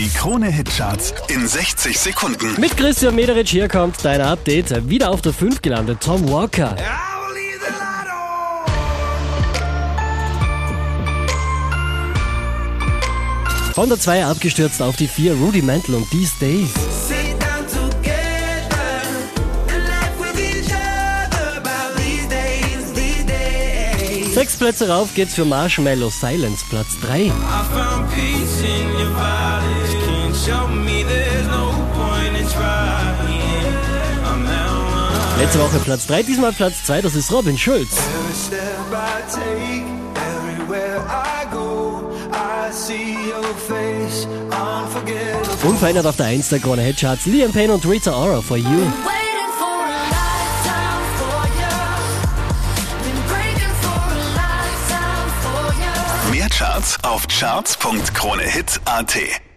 Die Krone-Hitcharts in 60 Sekunden. Mit Christian Mederich hier kommt dein Update. Wieder auf der 5 gelandet, Tom Walker. Von der 2 abgestürzt auf die 4, Rudimental und These Days. Sit down together and laugh with each other about these days, these days. Sechs Plätze rauf geht's für Marshmallow Silence, Platz 3. Letzte Woche Platz 3, diesmal Platz 2, das ist Robin Schulz. Unverändert auf der 1 der Krone Hitcharts, Liam Payne und Rita Ora for you. Mehr Charts auf charts.kronehit.at.